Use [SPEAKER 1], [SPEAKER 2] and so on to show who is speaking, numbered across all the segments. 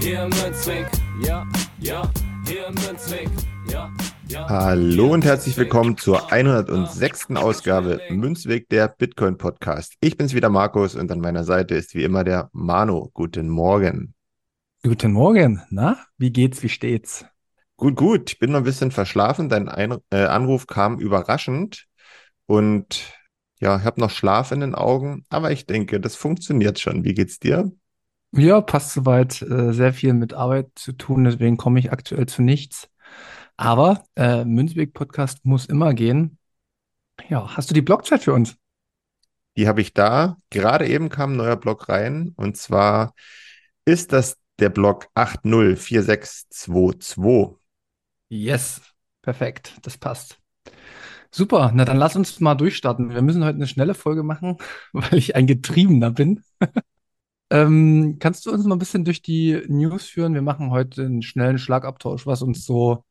[SPEAKER 1] Hier im Münzweg, ja, ja, hier im Münzweg, ja. Ja,
[SPEAKER 2] Hallo und herzlich willkommen zur 106. Ausgabe Münzweg der Bitcoin Podcast. Ich bin's wieder Markus und an meiner Seite ist wie immer der Mano. Guten Morgen.
[SPEAKER 3] Guten Morgen. Na, wie geht's, wie steht's?
[SPEAKER 2] Gut, gut. Ich bin noch ein bisschen verschlafen. Dein Ein äh, Anruf kam überraschend und ja, ich habe noch Schlaf in den Augen, aber ich denke, das funktioniert schon. Wie geht's dir?
[SPEAKER 3] Ja, passt soweit. Äh, sehr viel mit Arbeit zu tun, deswegen komme ich aktuell zu nichts. Aber äh, Münzweg-Podcast muss immer gehen. Ja, hast du die Blockzeit für uns?
[SPEAKER 2] Die habe ich da. Gerade eben kam ein neuer Block rein und zwar ist das der Block 804622.
[SPEAKER 3] Yes, perfekt, das passt. Super, na dann lass uns mal durchstarten. Wir müssen heute eine schnelle Folge machen, weil ich ein Getriebener bin. Ähm, kannst du uns mal ein bisschen durch die News führen? Wir machen heute einen schnellen Schlagabtausch, was uns so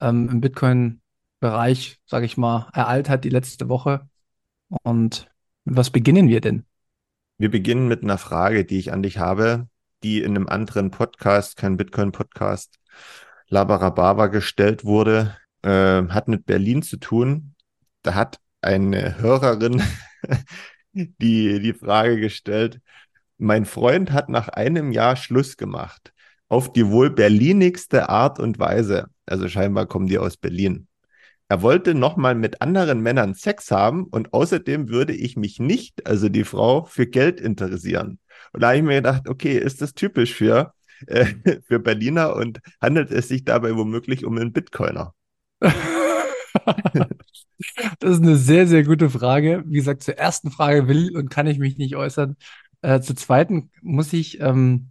[SPEAKER 3] ähm, im Bitcoin-Bereich, sage ich mal, ereilt hat die letzte Woche. Und mit was beginnen wir denn?
[SPEAKER 2] Wir beginnen mit einer Frage, die ich an dich habe, die in einem anderen Podcast, kein Bitcoin-Podcast, Labarababa gestellt wurde, äh, hat mit Berlin zu tun. Da hat eine Hörerin die, die Frage gestellt, mein Freund hat nach einem Jahr Schluss gemacht. Auf die wohl berlinigste Art und Weise. Also scheinbar kommen die aus Berlin. Er wollte nochmal mit anderen Männern Sex haben und außerdem würde ich mich nicht, also die Frau, für Geld interessieren. Und da habe ich mir gedacht, okay, ist das typisch für, äh, für Berliner und handelt es sich dabei womöglich um einen Bitcoiner?
[SPEAKER 3] das ist eine sehr, sehr gute Frage. Wie gesagt, zur ersten Frage will und kann ich mich nicht äußern. Äh, zur zweiten muss ich, ähm,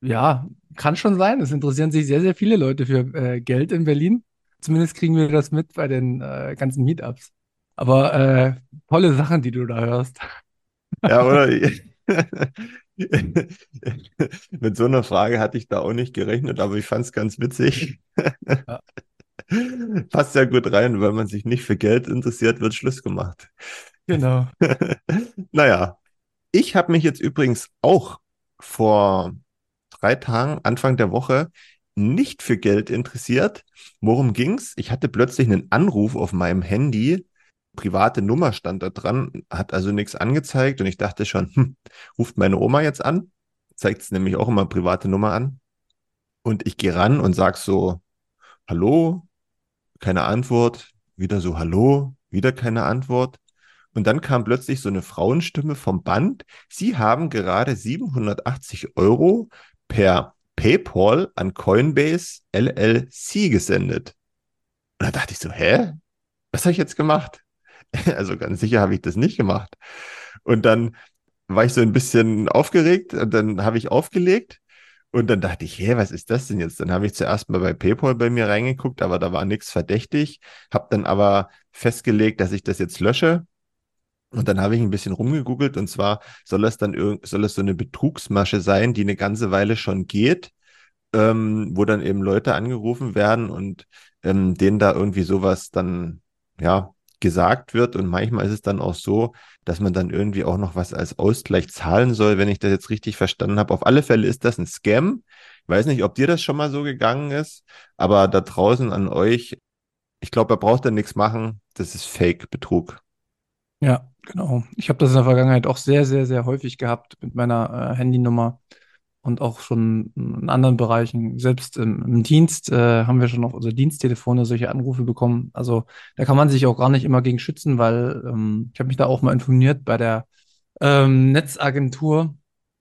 [SPEAKER 3] ja, kann schon sein. Es interessieren sich sehr, sehr viele Leute für äh, Geld in Berlin. Zumindest kriegen wir das mit bei den äh, ganzen Meetups. Aber äh, tolle Sachen, die du da hörst.
[SPEAKER 2] Ja, oder? Mit so einer Frage hatte ich da auch nicht gerechnet, aber ich fand es ganz witzig. Ja. Passt ja gut rein, weil man sich nicht für Geld interessiert, wird Schluss gemacht.
[SPEAKER 3] Genau.
[SPEAKER 2] naja, ich habe mich jetzt übrigens auch vor drei Tagen, Anfang der Woche, nicht für Geld interessiert. Worum ging's? Ich hatte plötzlich einen Anruf auf meinem Handy. Private Nummer stand da dran, hat also nichts angezeigt und ich dachte schon, hm, ruft meine Oma jetzt an? Zeigt es nämlich auch immer private Nummer an. Und ich gehe ran und sag so, hallo, keine Antwort, wieder so, hallo, wieder keine Antwort. Und dann kam plötzlich so eine Frauenstimme vom Band. Sie haben gerade 780 Euro per PayPal an Coinbase LLC gesendet. Und da dachte ich so, hä? Was habe ich jetzt gemacht? Also ganz sicher habe ich das nicht gemacht. Und dann war ich so ein bisschen aufgeregt und dann habe ich aufgelegt und dann dachte ich, hä, was ist das denn jetzt? Dann habe ich zuerst mal bei PayPal bei mir reingeguckt, aber da war nichts verdächtig, habe dann aber festgelegt, dass ich das jetzt lösche und dann habe ich ein bisschen rumgegoogelt und zwar soll es dann soll es so eine Betrugsmasche sein, die eine ganze Weile schon geht, ähm, wo dann eben Leute angerufen werden und ähm, denen da irgendwie sowas dann ja gesagt wird und manchmal ist es dann auch so, dass man dann irgendwie auch noch was als Ausgleich zahlen soll, wenn ich das jetzt richtig verstanden habe. Auf alle Fälle ist das ein Scam. Ich weiß nicht, ob dir das schon mal so gegangen ist, aber da draußen an euch, ich glaube, er braucht da nichts machen. Das ist Fake-Betrug.
[SPEAKER 3] Ja, genau. Ich habe das in der Vergangenheit auch sehr, sehr, sehr häufig gehabt mit meiner äh, Handynummer und auch schon in anderen Bereichen. Selbst im, im Dienst äh, haben wir schon auf unsere Diensttelefone solche Anrufe bekommen. Also da kann man sich auch gar nicht immer gegen schützen, weil ähm, ich habe mich da auch mal informiert bei der ähm, Netzagentur,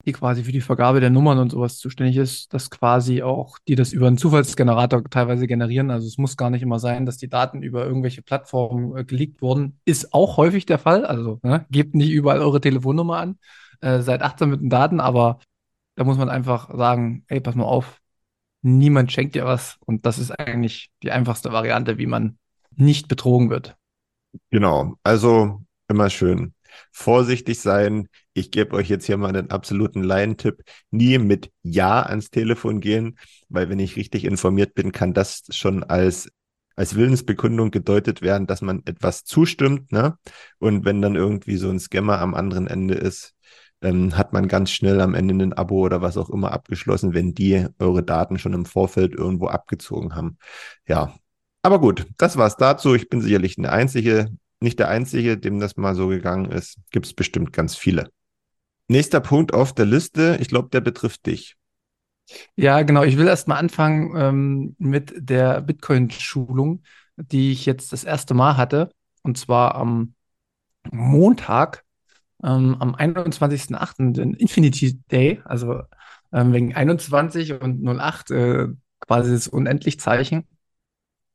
[SPEAKER 3] die quasi für die Vergabe der Nummern und sowas zuständig ist, dass quasi auch die das über einen Zufallsgenerator teilweise generieren. Also es muss gar nicht immer sein, dass die Daten über irgendwelche Plattformen äh, geleakt wurden. Ist auch häufig der Fall. Also ne, gebt nicht überall eure Telefonnummer an. Äh, seid achtsam mit den Daten, aber da muss man einfach sagen, ey, pass mal auf, niemand schenkt dir was. Und das ist eigentlich die einfachste Variante, wie man nicht betrogen wird.
[SPEAKER 2] Genau, also immer schön vorsichtig sein. Ich gebe euch jetzt hier mal einen absoluten Laientipp. Nie mit Ja ans Telefon gehen, weil wenn ich richtig informiert bin, kann das schon als als Willensbekundung gedeutet werden, dass man etwas zustimmt, ne? Und wenn dann irgendwie so ein Scammer am anderen Ende ist, ähm, hat man ganz schnell am Ende ein Abo oder was auch immer abgeschlossen, wenn die eure Daten schon im Vorfeld irgendwo abgezogen haben. Ja. Aber gut, das war's dazu. Ich bin sicherlich der Einzige, nicht der Einzige, dem das mal so gegangen ist. Gibt es bestimmt ganz viele. Nächster Punkt auf der Liste, ich glaube, der betrifft dich.
[SPEAKER 3] Ja, genau. Ich will erst mal anfangen ähm, mit der Bitcoin-Schulung, die ich jetzt das erste Mal hatte. Und zwar am Montag, ähm, am 21.08., den Infinity Day, also ähm, wegen 21 und 08, äh, quasi das Unendlich-Zeichen.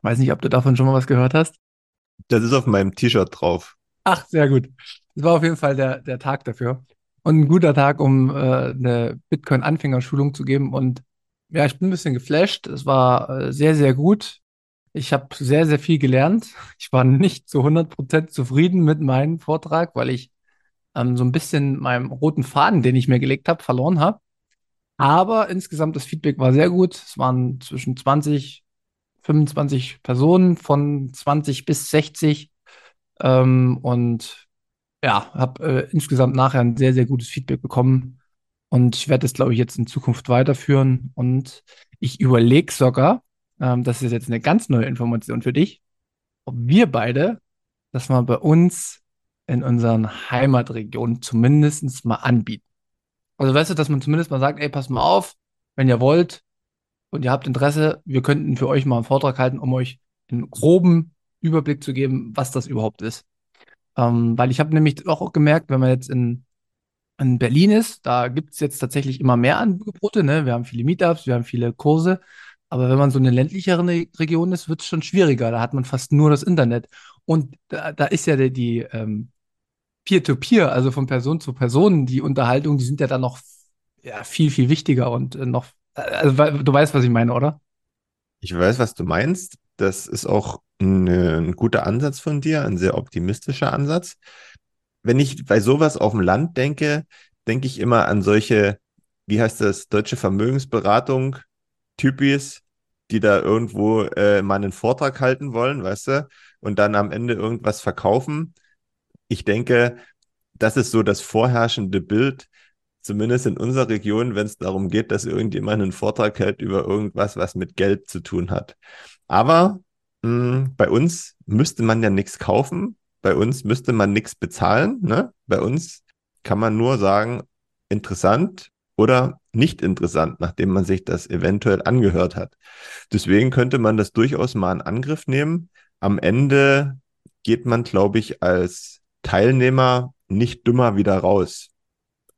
[SPEAKER 3] Weiß nicht, ob du davon schon mal was gehört hast.
[SPEAKER 2] Das ist auf meinem T-Shirt drauf.
[SPEAKER 3] Ach, sehr gut. Das war auf jeden Fall der, der Tag dafür. Und ein guter Tag, um äh, eine Bitcoin-Anfängerschulung zu geben. Und ja, ich bin ein bisschen geflasht. Es war äh, sehr, sehr gut. Ich habe sehr, sehr viel gelernt. Ich war nicht zu 100% zufrieden mit meinem Vortrag, weil ich ähm, so ein bisschen meinem roten Faden, den ich mir gelegt habe, verloren habe. Aber insgesamt das Feedback war sehr gut. Es waren zwischen 20, 25 Personen von 20 bis 60. Ähm, und ja, habe äh, insgesamt nachher ein sehr, sehr gutes Feedback bekommen. Und ich werde das, glaube ich, jetzt in Zukunft weiterführen. Und ich überlege sogar, ähm, das ist jetzt eine ganz neue Information für dich, ob wir beide das mal bei uns in unseren Heimatregionen zumindest mal anbieten. Also weißt du, dass man zumindest mal sagt, ey, pass mal auf, wenn ihr wollt, und ihr habt Interesse, wir könnten für euch mal einen Vortrag halten, um euch einen groben Überblick zu geben, was das überhaupt ist. Ähm, weil ich habe nämlich auch gemerkt, wenn man jetzt in, in Berlin ist, da gibt es jetzt tatsächlich immer mehr Angebote. Ne? Wir haben viele Meetups, wir haben viele Kurse. Aber wenn man so in einer ländlicheren Region ist, wird es schon schwieriger. Da hat man fast nur das Internet. Und da, da ist ja die, die ähm, Peer-to-Peer, also von Person zu Person, die Unterhaltung, die sind ja dann noch ja, viel, viel wichtiger und äh, noch also, du weißt, was ich meine, oder?
[SPEAKER 2] Ich weiß, was du meinst. Das ist auch ein, ein guter Ansatz von dir, ein sehr optimistischer Ansatz. Wenn ich bei sowas auf dem Land denke, denke ich immer an solche, wie heißt das, deutsche Vermögensberatung, Typis, die da irgendwo äh, mal einen Vortrag halten wollen, weißt du, und dann am Ende irgendwas verkaufen. Ich denke, das ist so das vorherrschende Bild zumindest in unserer Region, wenn es darum geht, dass irgendjemand einen Vortrag hält über irgendwas, was mit Geld zu tun hat. Aber mh, hm, bei uns müsste man ja nichts kaufen, bei uns müsste man nichts bezahlen. Ne? Bei uns kann man nur sagen, interessant oder nicht interessant, nachdem man sich das eventuell angehört hat. Deswegen könnte man das durchaus mal in Angriff nehmen. Am Ende geht man, glaube ich, als Teilnehmer nicht dümmer wieder raus.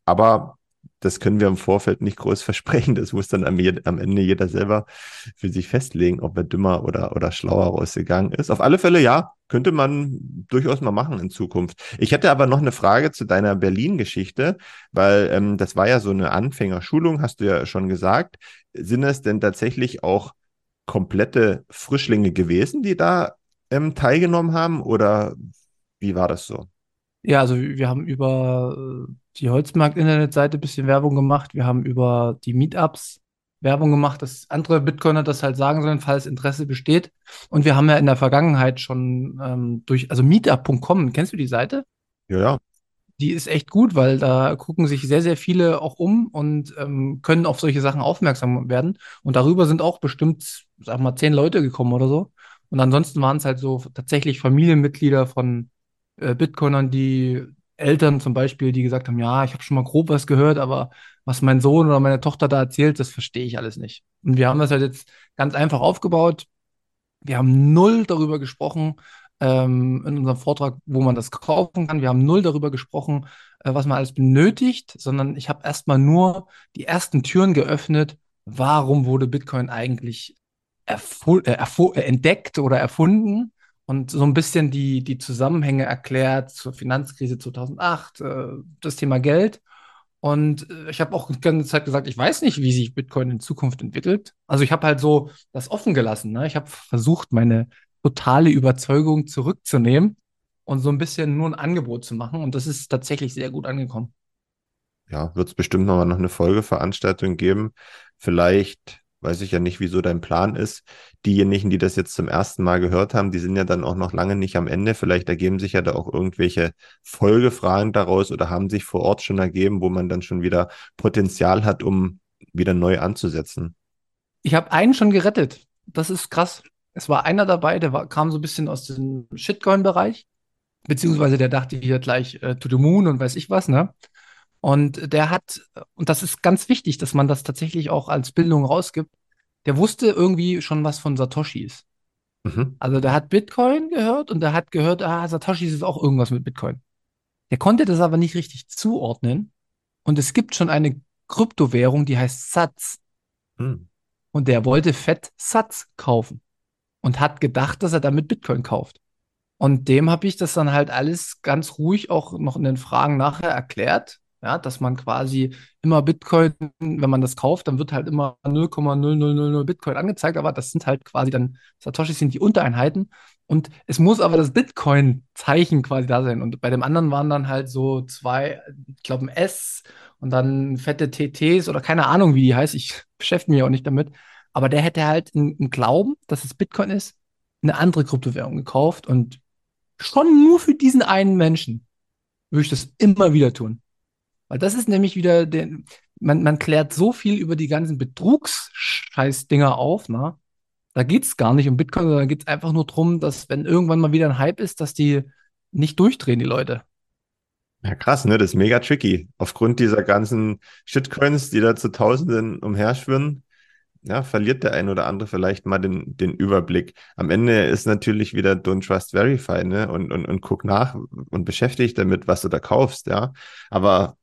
[SPEAKER 2] Aber das können wir im Vorfeld nicht groß versprechen. Das muss dann am, am, Ende jeder selber für sich festlegen, ob er dümmer oder, oder schlauer rausgegangen ist. Auf alle Fälle, ja, könnte man durchaus mal machen in Zukunft. Ich hätte aber noch eine Frage zu deiner Berlin-Geschichte, weil ähm, das war ja so eine Anfängerschulung, hast du ja schon gesagt. Sind es denn tatsächlich auch komplette Frischlinge gewesen, die da ähm, teilgenommen haben oder wie war das so?
[SPEAKER 3] Ja, also wir haben über äh, die Holzmarkt-Internetseite ein bisschen Werbung gemacht. Wir haben über die Meetups Werbung gemacht, dass andere Bitcoiner das halt sagen sollen, falls Interesse besteht. Und wir haben ja in der Vergangenheit schon ähm, durch, also meetup.com, kennst du die Seite?
[SPEAKER 2] Ja, ja.
[SPEAKER 3] Die ist echt gut, weil da gucken sich sehr, sehr viele auch um und ähm, können auf solche Sachen aufmerksam werden. Und darüber sind auch bestimmt, sag mal, zehn Leute gekommen oder so. Und ansonsten waren es halt so tatsächlich Familienmitglieder von äh, Bitcoinern, die Eltern zum Beispiel, die gesagt haben, ja, ich habe schon mal grob was gehört, aber was mein Sohn oder meine Tochter da erzählt, das verstehe ich alles nicht. Und wir haben das halt jetzt ganz einfach aufgebaut. Wir haben null darüber gesprochen ähm, in unserem Vortrag, wo man das kaufen kann. Wir haben null darüber gesprochen, äh, was man alles benötigt, sondern ich habe erstmal nur die ersten Türen geöffnet. Warum wurde Bitcoin eigentlich äh, entdeckt oder erfunden? Und so ein bisschen die, die Zusammenhänge erklärt zur Finanzkrise 2008, äh, das Thema Geld. Und äh, ich habe auch die ganze Zeit gesagt, ich weiß nicht, wie sich Bitcoin in Zukunft entwickelt. Also ich habe halt so das offen gelassen. Ne? Ich habe versucht, meine totale Überzeugung zurückzunehmen und so ein bisschen nur ein Angebot zu machen. Und das ist tatsächlich sehr gut angekommen.
[SPEAKER 2] Ja, wird es bestimmt nochmal noch eine Folgeveranstaltung geben. Vielleicht weiß ich ja nicht, wieso dein Plan ist. Diejenigen, die das jetzt zum ersten Mal gehört haben, die sind ja dann auch noch lange nicht am Ende. Vielleicht ergeben sich ja da auch irgendwelche Folgefragen daraus oder haben sich vor Ort schon ergeben, wo man dann schon wieder Potenzial hat, um wieder neu anzusetzen.
[SPEAKER 3] Ich habe einen schon gerettet. Das ist krass. Es war einer dabei, der war, kam so ein bisschen aus dem Shitcoin-Bereich, beziehungsweise der dachte hier gleich äh, to the moon und weiß ich was, ne? Und der hat, und das ist ganz wichtig, dass man das tatsächlich auch als Bildung rausgibt, der wusste irgendwie schon was von Satoshis. Mhm. Also der hat Bitcoin gehört und der hat gehört, ah, Satoshis ist auch irgendwas mit Bitcoin. Der konnte das aber nicht richtig zuordnen. Und es gibt schon eine Kryptowährung, die heißt Satz. Mhm. Und der wollte fett Satz kaufen und hat gedacht, dass er damit Bitcoin kauft. Und dem habe ich das dann halt alles ganz ruhig auch noch in den Fragen nachher erklärt ja, dass man quasi immer Bitcoin, wenn man das kauft, dann wird halt immer 0,0000 Bitcoin angezeigt, aber das sind halt quasi dann, Satoshis sind die Untereinheiten. Und es muss aber das Bitcoin-Zeichen quasi da sein. Und bei dem anderen waren dann halt so zwei, ich glaube ein S und dann fette TTs oder keine Ahnung, wie die heißt, ich beschäftige mich auch nicht damit, aber der hätte halt einen Glauben, dass es Bitcoin ist, eine andere Kryptowährung gekauft und schon nur für diesen einen Menschen würde ich das immer wieder tun. Weil das ist nämlich wieder, den, man, man klärt so viel über die ganzen Betrugsscheiß-Dinger auf, ne? Da geht es gar nicht um Bitcoin, sondern geht es einfach nur darum, dass, wenn irgendwann mal wieder ein Hype ist, dass die nicht durchdrehen, die Leute.
[SPEAKER 2] Ja, krass, ne? Das ist mega tricky. Aufgrund dieser ganzen Shitcoins, die da zu Tausenden umherschwirren, ja, verliert der ein oder andere vielleicht mal den, den Überblick. Am Ende ist natürlich wieder Don't Trust Verify, ne? Und, und, und guck nach und beschäftige dich damit, was du da kaufst, ja. Aber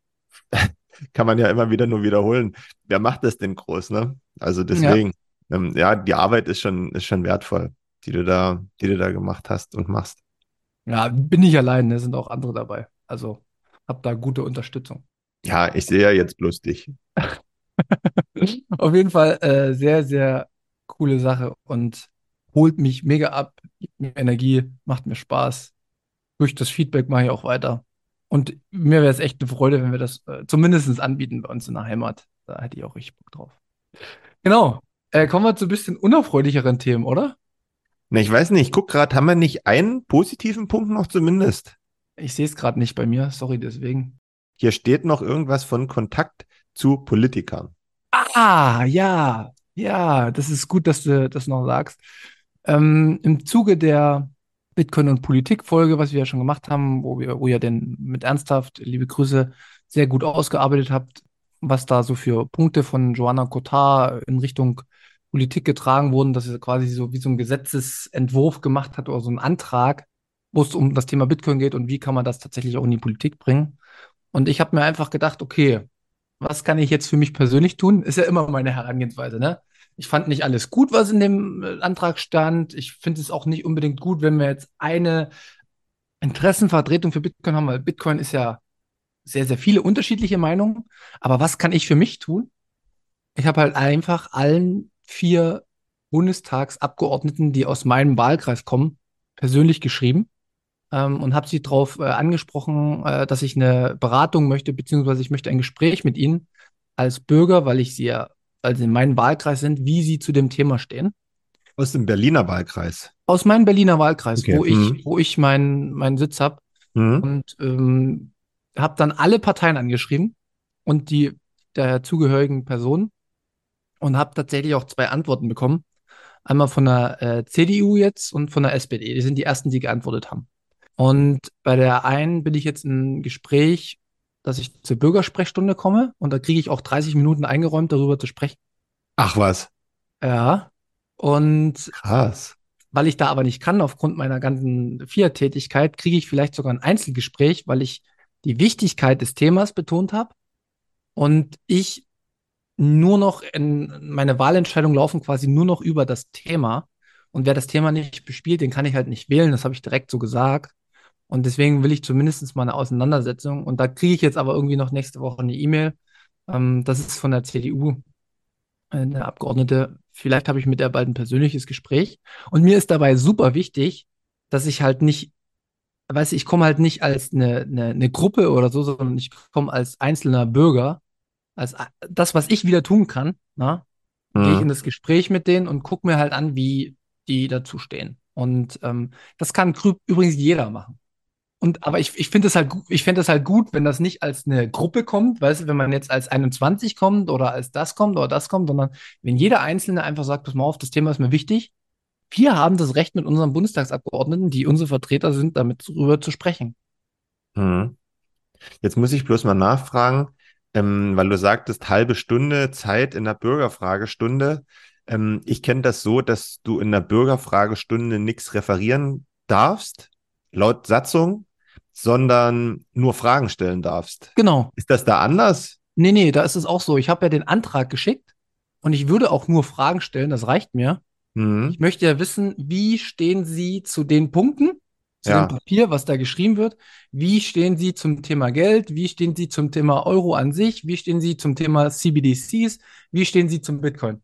[SPEAKER 2] kann man ja immer wieder nur wiederholen. Wer macht das denn groß, ne? Also deswegen, ja, ähm, ja die Arbeit ist schon, ist schon wertvoll, die du da, die du da gemacht hast und machst.
[SPEAKER 3] Ja, bin ich allein, da ne? sind auch andere dabei. Also hab da gute Unterstützung.
[SPEAKER 2] Ja, ich sehe ja jetzt bloß dich.
[SPEAKER 3] Auf jeden Fall äh, sehr, sehr coole Sache und holt mich mega ab, gibt mir Energie, macht mir Spaß. Durch das Feedback mache ich auch weiter. Und mir wäre es echt eine Freude, wenn wir das äh, zumindest anbieten bei uns in der Heimat. Da hätte ich auch richtig Bock drauf. Genau. Äh, kommen wir zu ein bisschen unerfreulicheren Themen, oder?
[SPEAKER 2] Na, ich weiß nicht. Ich guck gerade, haben wir nicht einen positiven Punkt noch zumindest?
[SPEAKER 3] Ich sehe es gerade nicht bei mir. Sorry deswegen.
[SPEAKER 2] Hier steht noch irgendwas von Kontakt zu Politikern.
[SPEAKER 3] Ah, ja. Ja, das ist gut, dass du das noch sagst. Ähm, Im Zuge der Bitcoin und Politik Folge, was wir ja schon gemacht haben, wo wir, wo ihr denn mit ernsthaft, liebe Grüße, sehr gut ausgearbeitet habt, was da so für Punkte von Joanna Cotard in Richtung Politik getragen wurden, dass sie quasi so wie so ein Gesetzesentwurf gemacht hat oder so einen Antrag, wo es um das Thema Bitcoin geht und wie kann man das tatsächlich auch in die Politik bringen. Und ich habe mir einfach gedacht, okay, was kann ich jetzt für mich persönlich tun? Ist ja immer meine Herangehensweise, ne? Ich fand nicht alles gut, was in dem äh, Antrag stand. Ich finde es auch nicht unbedingt gut, wenn wir jetzt eine Interessenvertretung für Bitcoin haben, weil Bitcoin ist ja sehr, sehr viele unterschiedliche Meinungen. Aber was kann ich für mich tun? Ich habe halt einfach allen vier Bundestagsabgeordneten, die aus meinem Wahlkreis kommen, persönlich geschrieben ähm, und habe sie darauf äh, angesprochen, äh, dass ich eine Beratung möchte, beziehungsweise ich möchte ein Gespräch mit ihnen als Bürger, weil ich sie ja also in meinem Wahlkreis sind, wie sie zu dem Thema stehen.
[SPEAKER 2] Aus dem Berliner Wahlkreis.
[SPEAKER 3] Aus meinem Berliner Wahlkreis, okay. wo ich, mhm. wo ich meinen meinen Sitz habe. Mhm. Und ähm, habe dann alle Parteien angeschrieben und die der zugehörigen Personen und habe tatsächlich auch zwei Antworten bekommen. Einmal von der äh, CDU jetzt und von der SPD. Die sind die ersten, die geantwortet haben. Und bei der einen bin ich jetzt im Gespräch dass ich zur Bürgersprechstunde komme und da kriege ich auch 30 Minuten eingeräumt, darüber zu sprechen.
[SPEAKER 2] Ach was.
[SPEAKER 3] Ja. Und
[SPEAKER 2] krass.
[SPEAKER 3] Weil ich da aber nicht kann, aufgrund meiner ganzen Fiat-Tätigkeit, kriege ich vielleicht sogar ein Einzelgespräch, weil ich die Wichtigkeit des Themas betont habe und ich nur noch in meine Wahlentscheidungen laufen quasi nur noch über das Thema. Und wer das Thema nicht bespielt, den kann ich halt nicht wählen. Das habe ich direkt so gesagt. Und deswegen will ich zumindest mal eine Auseinandersetzung. Und da kriege ich jetzt aber irgendwie noch nächste Woche eine E-Mail. Ähm, das ist von der CDU, äh, eine Abgeordnete. Vielleicht habe ich mit der bald ein persönliches Gespräch. Und mir ist dabei super wichtig, dass ich halt nicht, weiß ich, ich komme halt nicht als eine, eine, eine Gruppe oder so, sondern ich komme als einzelner Bürger, als das, was ich wieder tun kann, na, mhm. gehe ich in das Gespräch mit denen und gucke mir halt an, wie die dazu stehen. Und ähm, das kann übrigens jeder machen. Und aber ich, ich finde es halt, ich finde es halt gut, wenn das nicht als eine Gruppe kommt, weißt du, wenn man jetzt als 21 kommt oder als das kommt oder das kommt, sondern wenn jeder Einzelne einfach sagt, pass mal auf, das Thema ist mir wichtig. Wir haben das Recht, mit unseren Bundestagsabgeordneten, die unsere Vertreter sind, damit darüber zu sprechen.
[SPEAKER 2] Hm. Jetzt muss ich bloß mal nachfragen, ähm, weil du sagtest, halbe Stunde Zeit in der Bürgerfragestunde. Ähm, ich kenne das so, dass du in der Bürgerfragestunde nichts referieren darfst, laut Satzung sondern nur Fragen stellen darfst.
[SPEAKER 3] Genau.
[SPEAKER 2] Ist das da anders?
[SPEAKER 3] Nee, nee, da ist es auch so. Ich habe ja den Antrag geschickt und ich würde auch nur Fragen stellen, das reicht mir. Mhm. Ich möchte ja wissen, wie stehen Sie zu den Punkten, zu ja. dem Papier, was da geschrieben wird? Wie stehen Sie zum Thema Geld? Wie stehen Sie zum Thema Euro an sich? Wie stehen Sie zum Thema CBDCs? Wie stehen Sie zum Bitcoin?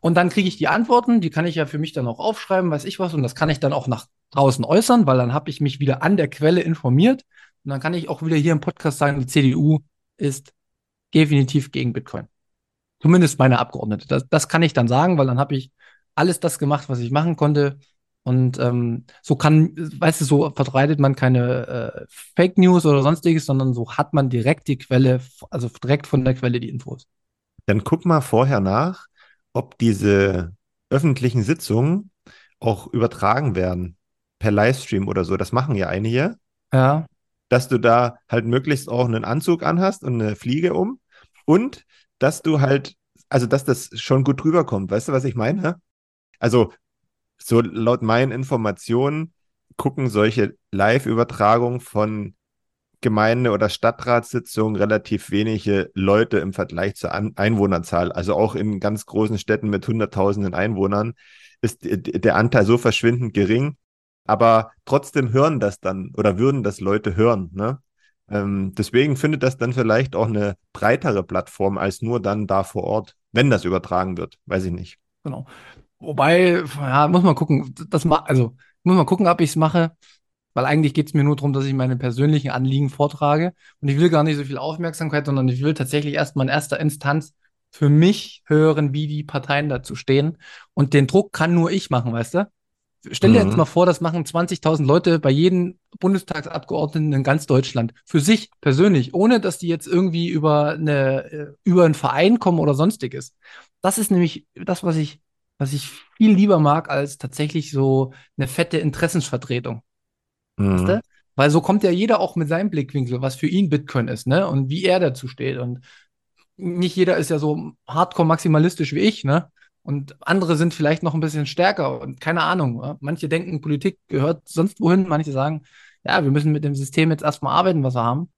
[SPEAKER 3] Und dann kriege ich die Antworten, die kann ich ja für mich dann auch aufschreiben, weiß ich was, und das kann ich dann auch nach draußen äußern, weil dann habe ich mich wieder an der Quelle informiert. Und dann kann ich auch wieder hier im Podcast sagen, die CDU ist definitiv gegen Bitcoin. Zumindest meine Abgeordnete. Das, das kann ich dann sagen, weil dann habe ich alles das gemacht, was ich machen konnte. Und ähm, so kann, weißt du, so verbreitet man keine äh, Fake News oder sonstiges, sondern so hat man direkt die Quelle, also direkt von der Quelle die Infos.
[SPEAKER 2] Dann guck mal vorher nach, ob diese öffentlichen Sitzungen auch übertragen werden per Livestream oder so. Das machen ja einige.
[SPEAKER 3] Ja.
[SPEAKER 2] Dass du da halt möglichst auch einen Anzug anhast und eine Fliege um und dass du halt, also dass das schon gut rüberkommt. Weißt du, was ich meine? Also, so laut meinen Informationen gucken solche Live-Übertragungen von Gemeinde- oder Stadtratssitzungen relativ wenige Leute im Vergleich zur An Einwohnerzahl. Also auch in ganz großen Städten mit hunderttausenden Einwohnern ist der Anteil so verschwindend gering, aber trotzdem hören das dann oder würden das Leute hören. Ne? Ähm, deswegen findet das dann vielleicht auch eine breitere Plattform als nur dann da vor Ort, wenn das übertragen wird. Weiß ich nicht.
[SPEAKER 3] Genau. Wobei, ja, muss man gucken, das ma also muss man gucken, ob ich es mache, weil eigentlich geht es mir nur darum, dass ich meine persönlichen Anliegen vortrage und ich will gar nicht so viel Aufmerksamkeit, sondern ich will tatsächlich erstmal in erster Instanz für mich hören, wie die Parteien dazu stehen und den Druck kann nur ich machen, weißt du? Stell dir mhm. jetzt mal vor, das machen 20.000 Leute bei jedem Bundestagsabgeordneten in ganz Deutschland. Für sich persönlich, ohne dass die jetzt irgendwie über, eine, äh, über einen Verein kommen oder sonstiges. Das ist nämlich das, was ich, was ich viel lieber mag, als tatsächlich so eine fette Interessensvertretung. Mhm. Weißt du? Weil so kommt ja jeder auch mit seinem Blickwinkel, was für ihn Bitcoin ist, ne? Und wie er dazu steht. Und nicht jeder ist ja so hardcore maximalistisch wie ich, ne? Und andere sind vielleicht noch ein bisschen stärker und keine Ahnung. Manche denken, Politik gehört sonst wohin. Manche sagen, ja, wir müssen mit dem System jetzt erstmal arbeiten, was wir haben.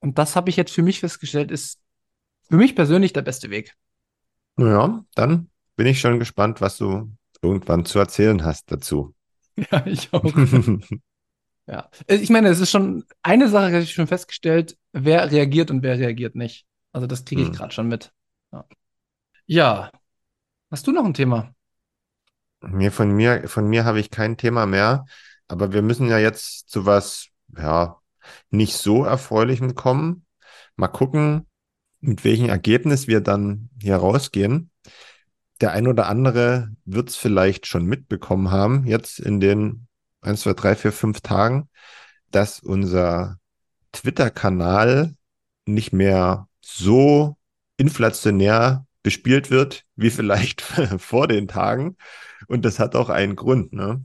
[SPEAKER 3] Und das habe ich jetzt für mich festgestellt, ist für mich persönlich der beste Weg.
[SPEAKER 2] Naja, dann bin ich schon gespannt, was du irgendwann zu erzählen hast dazu.
[SPEAKER 3] Ja, ich auch. ja, ich meine, es ist schon eine Sache, habe ich schon festgestellt, wer reagiert und wer reagiert nicht. Also das kriege ich hm. gerade schon mit. Ja. ja, Hast du noch ein Thema?
[SPEAKER 2] Mir, von mir, von mir habe ich kein Thema mehr, aber wir müssen ja jetzt zu was, ja, nicht so erfreulichem kommen. Mal gucken, mit welchem Ergebnis wir dann hier rausgehen. Der ein oder andere wird es vielleicht schon mitbekommen haben, jetzt in den 1, 2, 3, 4, 5 Tagen, dass unser Twitter-Kanal nicht mehr so inflationär bespielt wird, wie vielleicht vor den Tagen. Und das hat auch einen Grund, ne?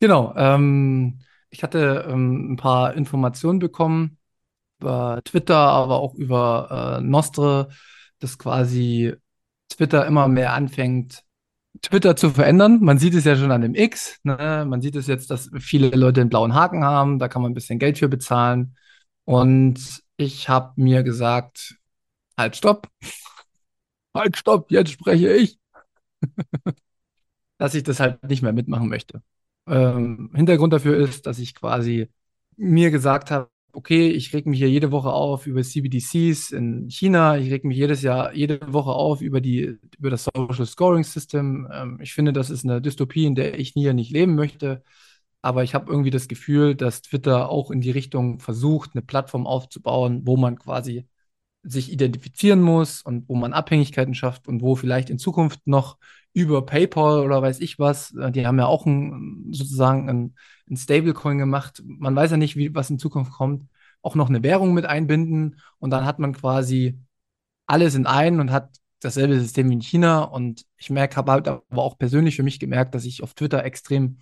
[SPEAKER 3] Genau. Ähm, ich hatte ähm, ein paar Informationen bekommen über Twitter, aber auch über äh, Nostre, dass quasi Twitter immer mehr anfängt, Twitter zu verändern. Man sieht es ja schon an dem X. Ne? Man sieht es jetzt, dass viele Leute einen blauen Haken haben. Da kann man ein bisschen Geld für bezahlen. Und ich habe mir gesagt, halt, stopp halt, stopp, jetzt spreche ich. dass ich das halt nicht mehr mitmachen möchte. Ähm, Hintergrund dafür ist, dass ich quasi mir gesagt habe, okay, ich reg mich hier jede Woche auf über CBDCs in China, ich reg mich jedes Jahr, jede Woche auf über die, über das Social Scoring System. Ähm, ich finde, das ist eine Dystopie, in der ich hier nicht leben möchte. Aber ich habe irgendwie das Gefühl, dass Twitter auch in die Richtung versucht, eine Plattform aufzubauen, wo man quasi sich identifizieren muss und wo man Abhängigkeiten schafft und wo vielleicht in Zukunft noch über PayPal oder weiß ich was, äh, die haben ja auch ein, sozusagen ein, ein Stablecoin gemacht. Man weiß ja nicht, wie, was in Zukunft kommt, auch noch eine Währung mit einbinden und dann hat man quasi alles in einen und hat dasselbe System wie in China. Und ich merke, habe halt aber auch persönlich für mich gemerkt, dass ich auf Twitter extrem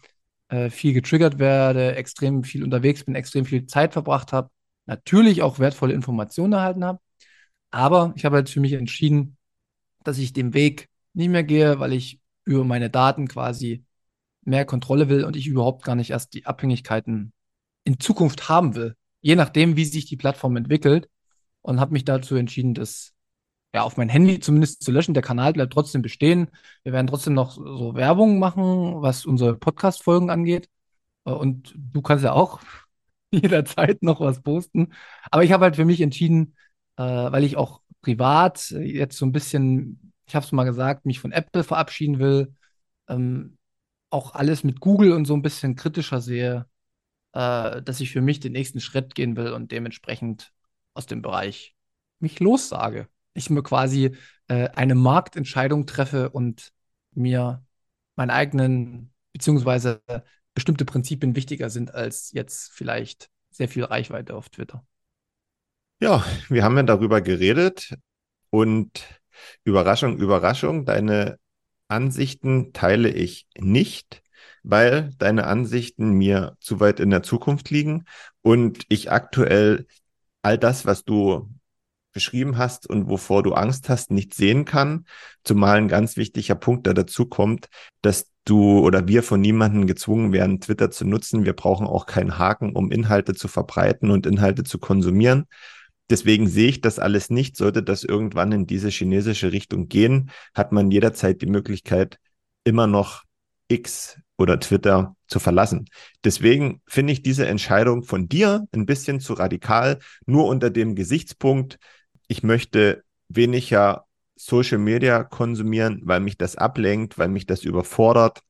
[SPEAKER 3] äh, viel getriggert werde, extrem viel unterwegs bin, extrem viel Zeit verbracht habe, natürlich auch wertvolle Informationen erhalten habe aber ich habe halt für mich entschieden, dass ich den Weg nicht mehr gehe, weil ich über meine Daten quasi mehr Kontrolle will und ich überhaupt gar nicht erst die Abhängigkeiten in Zukunft haben will. Je nachdem, wie sich die Plattform entwickelt. Und habe mich dazu entschieden, das ja auf mein Handy zumindest zu löschen. Der Kanal bleibt trotzdem bestehen. Wir werden trotzdem noch so Werbung machen, was unsere Podcast-Folgen angeht. Und du kannst ja auch jederzeit noch was posten. Aber ich habe halt für mich entschieden, äh, weil ich auch privat jetzt so ein bisschen, ich habe es mal gesagt, mich von Apple verabschieden will, ähm, auch alles mit Google und so ein bisschen kritischer sehe, äh, dass ich für mich den nächsten Schritt gehen will und dementsprechend aus dem Bereich mich lossage. Ich mir quasi äh, eine Marktentscheidung treffe und mir meinen eigenen, beziehungsweise bestimmte Prinzipien wichtiger sind als jetzt vielleicht sehr viel Reichweite auf Twitter.
[SPEAKER 2] Ja, wir haben ja darüber geredet und Überraschung, Überraschung, deine Ansichten teile ich nicht, weil deine Ansichten mir zu weit in der Zukunft liegen und ich aktuell all das, was du beschrieben hast und wovor du Angst hast, nicht sehen kann. Zumal ein ganz wichtiger Punkt, der dazu kommt, dass du oder wir von niemandem gezwungen werden, Twitter zu nutzen. Wir brauchen auch keinen Haken, um Inhalte zu verbreiten und Inhalte zu konsumieren. Deswegen sehe ich das alles nicht. Sollte das irgendwann in diese chinesische Richtung gehen, hat man jederzeit die Möglichkeit, immer noch X oder Twitter zu verlassen. Deswegen finde ich diese Entscheidung von dir ein bisschen zu radikal, nur unter dem Gesichtspunkt, ich möchte weniger Social Media konsumieren, weil mich das ablenkt, weil mich das überfordert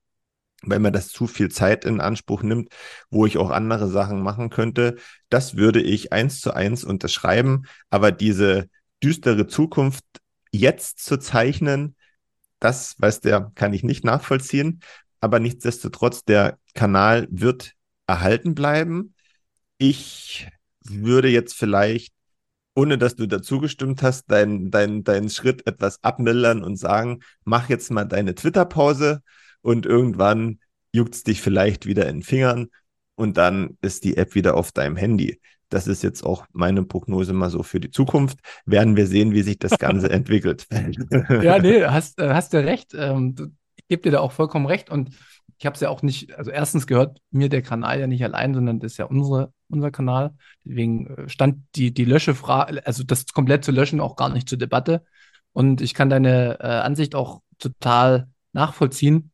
[SPEAKER 2] weil mir das zu viel Zeit in Anspruch nimmt, wo ich auch andere Sachen machen könnte. Das würde ich eins zu eins unterschreiben. Aber diese düstere Zukunft jetzt zu zeichnen, das, weiß der, kann ich nicht nachvollziehen. Aber nichtsdestotrotz, der Kanal wird erhalten bleiben. Ich würde jetzt vielleicht, ohne dass du dazu gestimmt hast, deinen dein, dein Schritt etwas abmildern und sagen, mach jetzt mal deine Twitter-Pause und irgendwann juckt es dich vielleicht wieder in den Fingern und dann ist die App wieder auf deinem Handy. Das ist jetzt auch meine Prognose mal so für die Zukunft. Werden wir sehen, wie sich das Ganze entwickelt.
[SPEAKER 3] ja, nee, hast, äh, hast du recht. Ähm, ich gebe dir da auch vollkommen recht. Und ich habe es ja auch nicht, also erstens gehört mir der Kanal ja nicht allein, sondern das ist ja unsere, unser Kanal. Deswegen äh, stand die, die Löschefrage, also das komplett zu löschen, auch gar nicht zur Debatte. Und ich kann deine äh, Ansicht auch total nachvollziehen.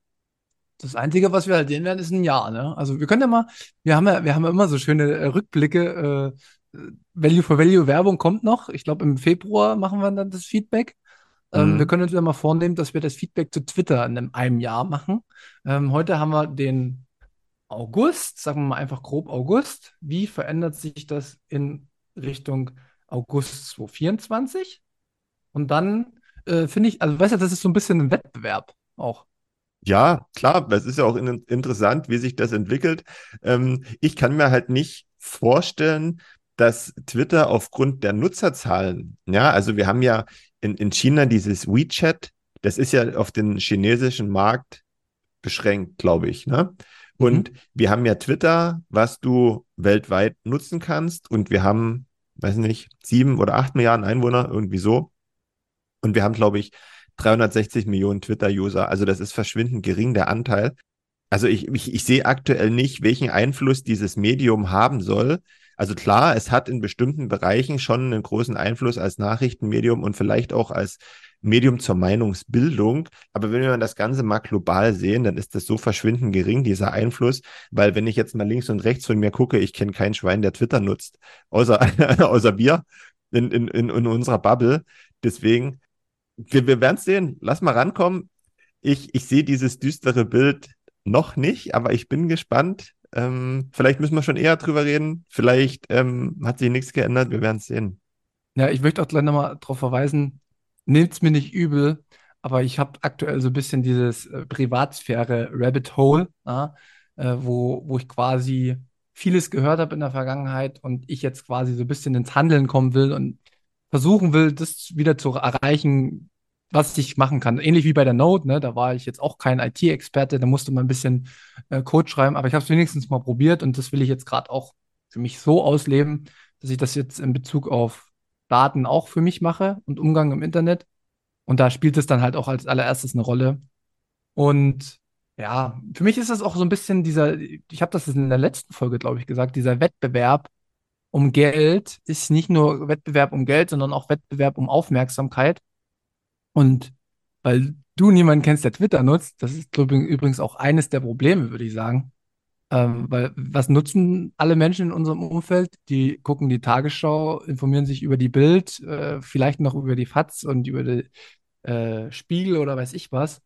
[SPEAKER 3] Das Einzige, was wir halt sehen werden, ist ein Jahr. Ne? Also wir können ja mal, wir haben ja, wir haben ja immer so schöne äh, Rückblicke. Äh, Value for Value Werbung kommt noch. Ich glaube, im Februar machen wir dann das Feedback. Ähm, mhm. wir können uns ja mal vornehmen, dass wir das Feedback zu Twitter in einem, Jahr machen. Ähm, heute haben wir den August, sagen wir mal einfach grob August. Wie verändert sich das in Richtung August 2024? Und dann äh, finde ich, also weißt du, das ist so ein bisschen ein Wettbewerb auch.
[SPEAKER 2] Ja, klar, es ist ja auch in, interessant, wie sich das entwickelt. Ähm, ich kann mir halt nicht vorstellen, dass Twitter aufgrund der Nutzerzahlen, ja, also wir haben ja in, in China dieses WeChat, das ist ja auf den chinesischen Markt beschränkt, glaube ich, ne? Und mhm. wir haben ja Twitter, was du weltweit nutzen kannst. Und wir haben, weiß nicht, sieben oder acht Milliarden Einwohner, irgendwie so. Und wir haben, glaube ich, 360 Millionen Twitter-User. Also das ist verschwindend gering, der Anteil. Also ich, ich, ich sehe aktuell nicht, welchen Einfluss dieses Medium haben soll. Also klar, es hat in bestimmten Bereichen schon einen großen Einfluss als Nachrichtenmedium und vielleicht auch als Medium zur Meinungsbildung. Aber wenn wir das Ganze mal global sehen, dann ist das so verschwindend gering, dieser Einfluss. Weil wenn ich jetzt mal links und rechts von mir gucke, ich kenne kein Schwein, der Twitter nutzt, außer, außer wir in, in, in, unserer Bubble. Deswegen, wir, wir werden es sehen. Lass mal rankommen. Ich, ich sehe dieses düstere Bild noch nicht, aber ich bin gespannt. Ähm, vielleicht müssen wir schon eher drüber reden. Vielleicht ähm, hat sich nichts geändert. Wir werden es sehen.
[SPEAKER 3] Ja, ich möchte auch gleich nochmal darauf verweisen, nehmt es mir nicht übel, aber ich habe aktuell so ein bisschen dieses äh, Privatsphäre-Rabbit Hole, ja, äh, wo, wo ich quasi vieles gehört habe in der Vergangenheit und ich jetzt quasi so ein bisschen ins Handeln kommen will und versuchen will, das wieder zu erreichen, was ich machen kann. Ähnlich wie bei der Note, ne? Da war ich jetzt auch kein IT-Experte, da musste man ein bisschen äh, Code schreiben, aber ich habe es wenigstens mal probiert und das will ich jetzt gerade auch für mich so ausleben, dass ich das jetzt in Bezug auf Daten auch für mich mache und Umgang im Internet. Und da spielt es dann halt auch als allererstes eine Rolle. Und ja, für mich ist das auch so ein bisschen dieser, ich habe das in der letzten Folge, glaube ich, gesagt, dieser Wettbewerb um Geld ist nicht nur Wettbewerb um Geld, sondern auch Wettbewerb um Aufmerksamkeit. Und weil du niemanden kennst, der Twitter nutzt, das ist übrigens auch eines der Probleme, würde ich sagen. Ähm, weil was nutzen alle Menschen in unserem Umfeld? Die gucken die Tagesschau, informieren sich über die Bild, äh, vielleicht noch über die FATS und über die äh, Spiegel oder weiß ich was.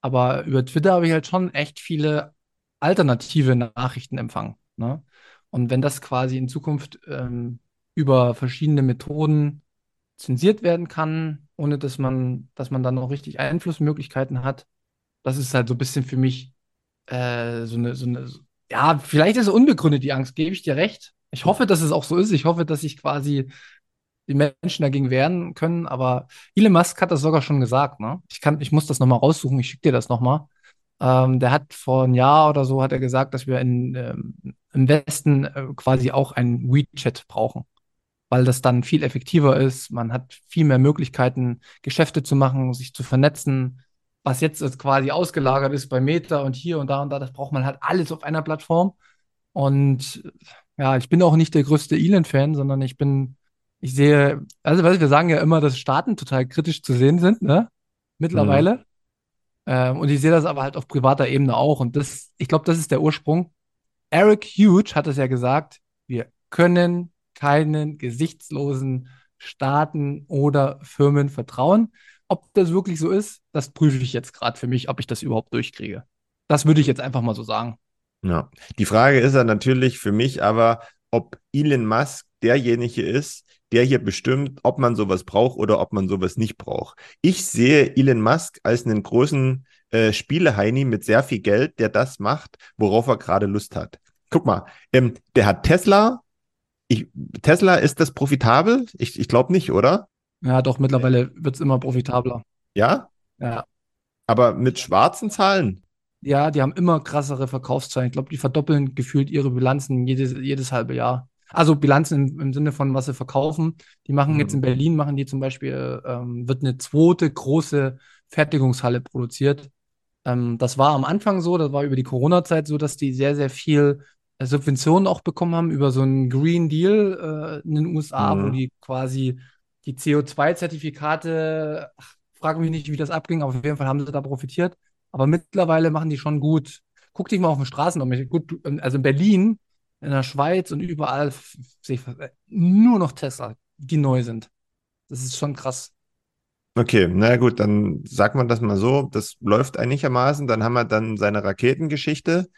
[SPEAKER 3] Aber über Twitter habe ich halt schon echt viele alternative Nachrichten empfangen. Ne? Und wenn das quasi in Zukunft ähm, über verschiedene Methoden zensiert werden kann, ohne dass man, dass man dann noch richtig Einflussmöglichkeiten hat. Das ist halt so ein bisschen für mich äh, so eine, so eine, ja, vielleicht ist es unbegründet, die Angst, gebe ich dir recht. Ich hoffe, dass es auch so ist. Ich hoffe, dass sich quasi die Menschen dagegen wehren können, aber Elon Musk hat das sogar schon gesagt, ne? Ich kann, ich muss das nochmal raussuchen, ich schicke dir das nochmal. Ähm, der hat vor einem Jahr oder so hat er gesagt, dass wir in, ähm, im Westen äh, quasi auch ein WeChat brauchen weil das dann viel effektiver ist. Man hat viel mehr Möglichkeiten, Geschäfte zu machen, sich zu vernetzen. Was jetzt quasi ausgelagert ist bei Meta und hier und da und da, das braucht man halt alles auf einer Plattform. Und ja, ich bin auch nicht der größte Elon-Fan, sondern ich bin, ich sehe, also weißt, wir sagen ja immer, dass Staaten total kritisch zu sehen sind, ne? Mittlerweile. Mhm. Ähm, und ich sehe das aber halt auf privater Ebene auch. Und das, ich glaube, das ist der Ursprung. Eric Huge hat es ja gesagt, wir können keinen gesichtslosen Staaten oder Firmen vertrauen. Ob das wirklich so ist, das prüfe ich jetzt gerade für mich, ob ich das überhaupt durchkriege. Das würde ich jetzt einfach mal so sagen.
[SPEAKER 2] Ja, die Frage ist ja natürlich für mich aber, ob Elon Musk derjenige ist, der hier bestimmt, ob man sowas braucht oder ob man sowas nicht braucht. Ich sehe Elon Musk als einen großen äh, Spieleheini mit sehr viel Geld, der das macht, worauf er gerade Lust hat. Guck mal, ähm, der hat Tesla, ich, Tesla, ist das profitabel? Ich, ich glaube nicht, oder?
[SPEAKER 3] Ja, doch, mittlerweile wird es immer profitabler.
[SPEAKER 2] Ja?
[SPEAKER 3] Ja.
[SPEAKER 2] Aber mit schwarzen Zahlen?
[SPEAKER 3] Ja, die haben immer krassere Verkaufszahlen. Ich glaube, die verdoppeln gefühlt ihre Bilanzen jedes, jedes halbe Jahr. Also Bilanzen im, im Sinne von, was sie verkaufen. Die machen mhm. jetzt in Berlin, machen die zum Beispiel, ähm, wird eine zweite große Fertigungshalle produziert. Ähm, das war am Anfang so, das war über die Corona-Zeit so, dass die sehr, sehr viel Subventionen auch bekommen haben über so einen Green Deal äh, in den USA, mhm. wo die quasi die CO2-Zertifikate, frage mich nicht, wie das abging, aber auf jeden Fall haben sie da profitiert. Aber mittlerweile machen die schon gut. Guck dich mal auf den Straßen um. Gut, also in Berlin, in der Schweiz und überall sehe ich nur noch Tesla, die neu sind. Das ist schon krass.
[SPEAKER 2] Okay, na gut, dann sagt man das mal so. Das läuft einigermaßen. Dann haben wir dann seine Raketengeschichte.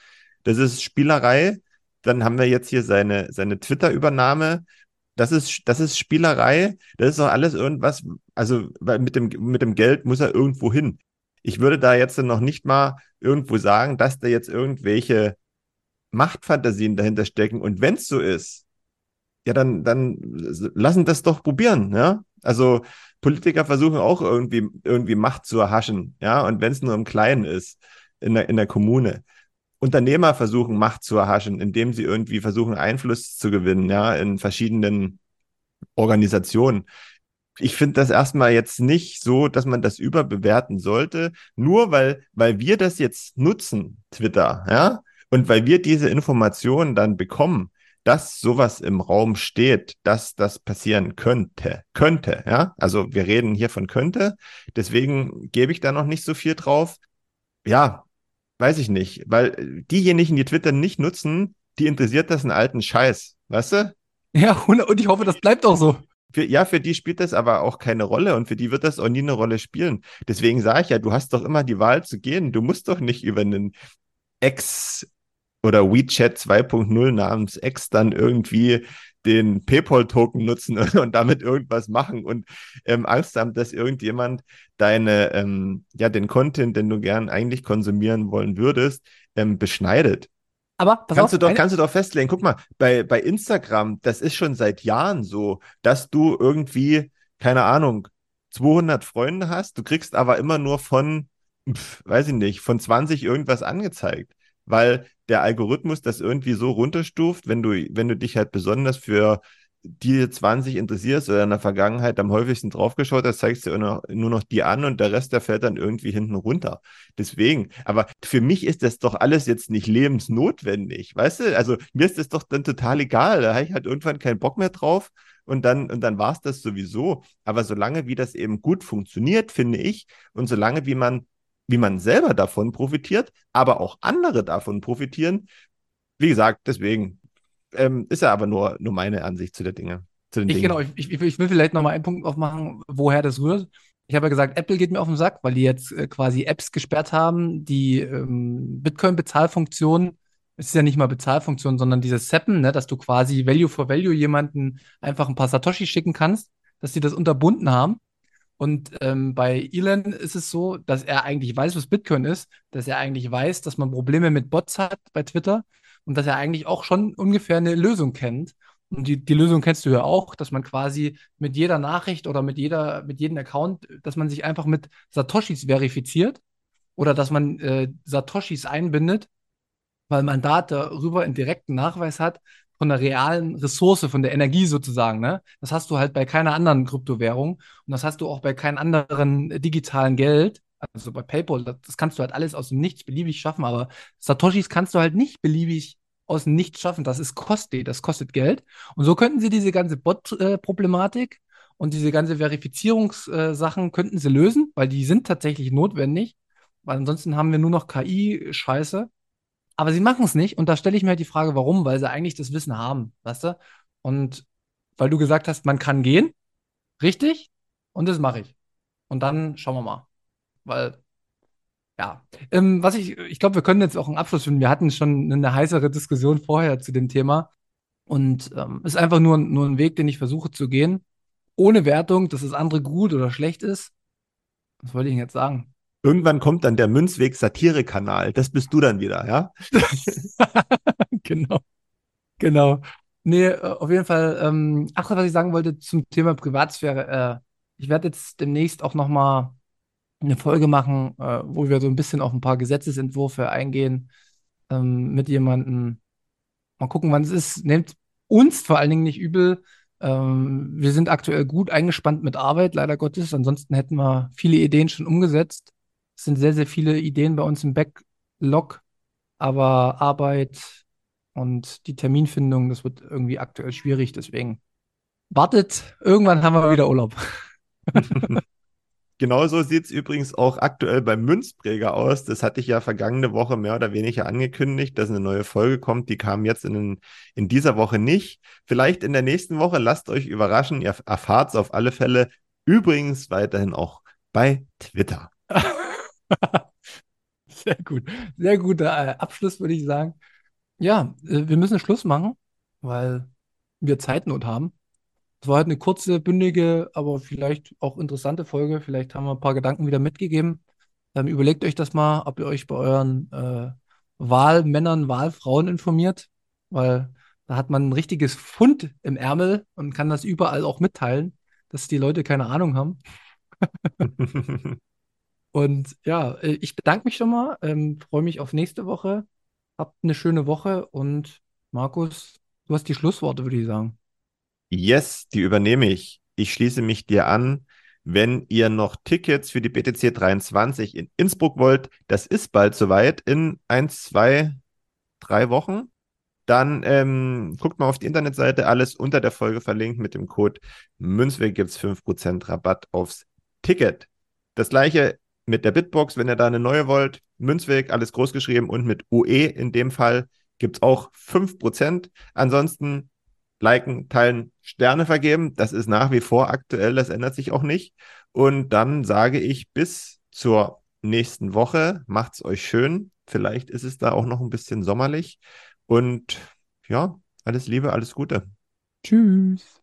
[SPEAKER 2] Das ist Spielerei. Dann haben wir jetzt hier seine, seine Twitter-Übernahme. Das ist, das ist Spielerei. Das ist doch alles irgendwas. Also mit dem, mit dem Geld muss er irgendwo hin. Ich würde da jetzt noch nicht mal irgendwo sagen, dass da jetzt irgendwelche Machtfantasien dahinter stecken. Und wenn es so ist, ja, dann, dann lassen das doch probieren, ja. Also Politiker versuchen auch irgendwie, irgendwie Macht zu erhaschen, ja. Und wenn es nur im Kleinen ist, in der, in der Kommune. Unternehmer versuchen, Macht zu erhaschen, indem sie irgendwie versuchen, Einfluss zu gewinnen, ja, in verschiedenen Organisationen. ich finde das erstmal jetzt nicht so, dass man das überbewerten sollte, nur weil, weil wir das jetzt nutzen, Twitter, ja, und weil wir diese Informationen dann bekommen, dass sowas im Raum steht, dass das passieren könnte, könnte, ja. Also wir reden hier von könnte, deswegen gebe ich da noch nicht so viel drauf. Ja, weiß ich nicht, weil diejenigen, die Twitter nicht nutzen, die interessiert das einen alten Scheiß, weißt du?
[SPEAKER 3] Ja, und ich hoffe, das bleibt auch so.
[SPEAKER 2] Für, ja, für die spielt das aber auch keine Rolle und für die wird das auch nie eine Rolle spielen. Deswegen sage ich ja, du hast doch immer die Wahl zu gehen. Du musst doch nicht über einen Ex oder WeChat 2.0 namens X dann irgendwie den PayPal-Token nutzen und damit irgendwas machen und ähm, Angst haben, dass irgendjemand deine, ähm, ja, den Content, den du gern eigentlich konsumieren wollen würdest, ähm, beschneidet.
[SPEAKER 3] Aber
[SPEAKER 2] kannst auf, du doch, kannst du doch festlegen. Guck mal, bei, bei Instagram, das ist schon seit Jahren so, dass du irgendwie, keine Ahnung, 200 Freunde hast, du kriegst aber immer nur von, pf, weiß ich nicht, von 20 irgendwas angezeigt, weil der Algorithmus das irgendwie so runterstuft, wenn du, wenn du dich halt besonders für die 20 interessierst oder in der Vergangenheit am häufigsten draufgeschaut hast, zeigst du nur noch die an und der Rest, der fällt dann irgendwie hinten runter. Deswegen, aber für mich ist das doch alles jetzt nicht lebensnotwendig, weißt du? Also mir ist das doch dann total egal. Da habe ich halt irgendwann keinen Bock mehr drauf und dann, und dann war es das sowieso. Aber solange wie das eben gut funktioniert, finde ich, und solange wie man wie man selber davon profitiert, aber auch andere davon profitieren. Wie gesagt, deswegen ähm, ist ja aber nur, nur meine Ansicht zu der Dinge. Zu
[SPEAKER 3] ich, Genau, ich, ich, ich will vielleicht noch mal einen Punkt aufmachen, woher das rührt. Ich habe ja gesagt, Apple geht mir auf den Sack, weil die jetzt äh, quasi Apps gesperrt haben, die ähm, Bitcoin-Bezahlfunktion, es ist ja nicht mal Bezahlfunktion, sondern dieses Seppen, ne, dass du quasi Value for Value jemanden einfach ein paar Satoshi schicken kannst, dass die das unterbunden haben. Und ähm, bei Elon ist es so, dass er eigentlich weiß, was Bitcoin ist, dass er eigentlich weiß, dass man Probleme mit Bots hat bei Twitter und dass er eigentlich auch schon ungefähr eine Lösung kennt. Und die, die Lösung kennst du ja auch, dass man quasi mit jeder Nachricht oder mit jeder, mit jedem Account, dass man sich einfach mit Satoshis verifiziert oder dass man äh, Satoshis einbindet, weil man da darüber einen direkten Nachweis hat, von der realen Ressource, von der Energie sozusagen. Ne? Das hast du halt bei keiner anderen Kryptowährung und das hast du auch bei keinem anderen digitalen Geld. Also bei PayPal, das, das kannst du halt alles aus dem Nichts beliebig schaffen, aber Satoshis kannst du halt nicht beliebig aus dem Nichts schaffen. Das ist costly, das kostet Geld. Und so könnten sie diese ganze Bot-Problematik und diese ganze Verifizierungssachen könnten sie lösen, weil die sind tatsächlich notwendig. Weil ansonsten haben wir nur noch KI-Scheiße. Aber sie machen es nicht. Und da stelle ich mir halt die Frage, warum? Weil sie eigentlich das Wissen haben, weißt du? Und weil du gesagt hast, man kann gehen. Richtig? Und das mache ich. Und dann schauen wir mal. Weil, ja. Ähm, was ich, ich glaube, wir können jetzt auch einen Abschluss finden. Wir hatten schon eine heißere Diskussion vorher zu dem Thema. Und ähm, ist einfach nur, nur ein Weg, den ich versuche zu gehen. Ohne Wertung, dass das andere gut oder schlecht ist. Was wollte ich Ihnen jetzt sagen?
[SPEAKER 2] Irgendwann kommt dann der Münzweg Satire-Kanal. Das bist du dann wieder, ja?
[SPEAKER 3] genau. Genau. Nee, äh, auf jeden Fall. Ähm, ach, was ich sagen wollte zum Thema Privatsphäre. Äh, ich werde jetzt demnächst auch nochmal eine Folge machen, äh, wo wir so ein bisschen auf ein paar Gesetzesentwürfe eingehen ähm, mit jemandem. Mal gucken, wann es ist. Nehmt uns vor allen Dingen nicht übel. Ähm, wir sind aktuell gut eingespannt mit Arbeit, leider Gottes. Ansonsten hätten wir viele Ideen schon umgesetzt. Es sind sehr, sehr viele Ideen bei uns im Backlog, aber Arbeit und die Terminfindung, das wird irgendwie aktuell schwierig. Deswegen wartet, irgendwann haben wir wieder Urlaub.
[SPEAKER 2] Genauso sieht es übrigens auch aktuell beim Münzpräger aus. Das hatte ich ja vergangene Woche mehr oder weniger angekündigt, dass eine neue Folge kommt. Die kam jetzt in, in dieser Woche nicht. Vielleicht in der nächsten Woche. Lasst euch überraschen. Ihr erfahrt es auf alle Fälle. Übrigens weiterhin auch bei Twitter.
[SPEAKER 3] Sehr gut. Sehr guter äh, Abschluss, würde ich sagen. Ja, äh, wir müssen Schluss machen, weil wir Zeitnot haben. Es war halt eine kurze, bündige, aber vielleicht auch interessante Folge. Vielleicht haben wir ein paar Gedanken wieder mitgegeben. Ähm, überlegt euch das mal, ob ihr euch bei euren äh, Wahlmännern, Wahlfrauen informiert, weil da hat man ein richtiges Fund im Ärmel und kann das überall auch mitteilen, dass die Leute keine Ahnung haben. Und ja, äh, ich bedanke mich schon mal, ähm, freue mich auf nächste Woche. Habt eine schöne Woche und Markus, du hast die Schlussworte, würde ich sagen.
[SPEAKER 2] Yes, die übernehme ich. ich schließe mich dir an. Wenn ihr noch Tickets für die BTC 23 in Innsbruck wollt, das ist bald soweit, in ein, zwei, drei Wochen. Dann ähm, guckt mal auf die Internetseite, alles unter der Folge verlinkt mit dem Code Münzweg gibt es 5% Rabatt aufs Ticket. Das gleiche mit der Bitbox, wenn ihr da eine neue wollt, Münzweg, alles groß geschrieben und mit UE in dem Fall gibt es auch 5%. Ansonsten liken, teilen, Sterne vergeben. Das ist nach wie vor aktuell, das ändert sich auch nicht. Und dann sage ich bis zur nächsten Woche. Macht's euch schön. Vielleicht ist es da auch noch ein bisschen sommerlich. Und ja, alles Liebe, alles Gute.
[SPEAKER 3] Tschüss.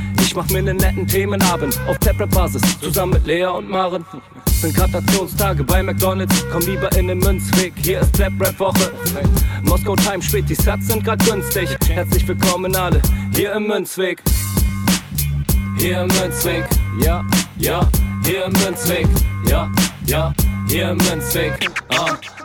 [SPEAKER 1] Ich mach mir einen netten Themenabend auf Taprap-Basis, zusammen mit Lea und Maren. Sind Gratationstage bei McDonalds, komm lieber in den Münzweg, hier ist Clap Rap Woche. Moskau Time spät, die Sats sind grad günstig. Herzlich willkommen alle, hier im Münzweg. Hier im Münzweg, ja, ja, hier im Münzweg, ja, ja, hier im Münzweg, ah,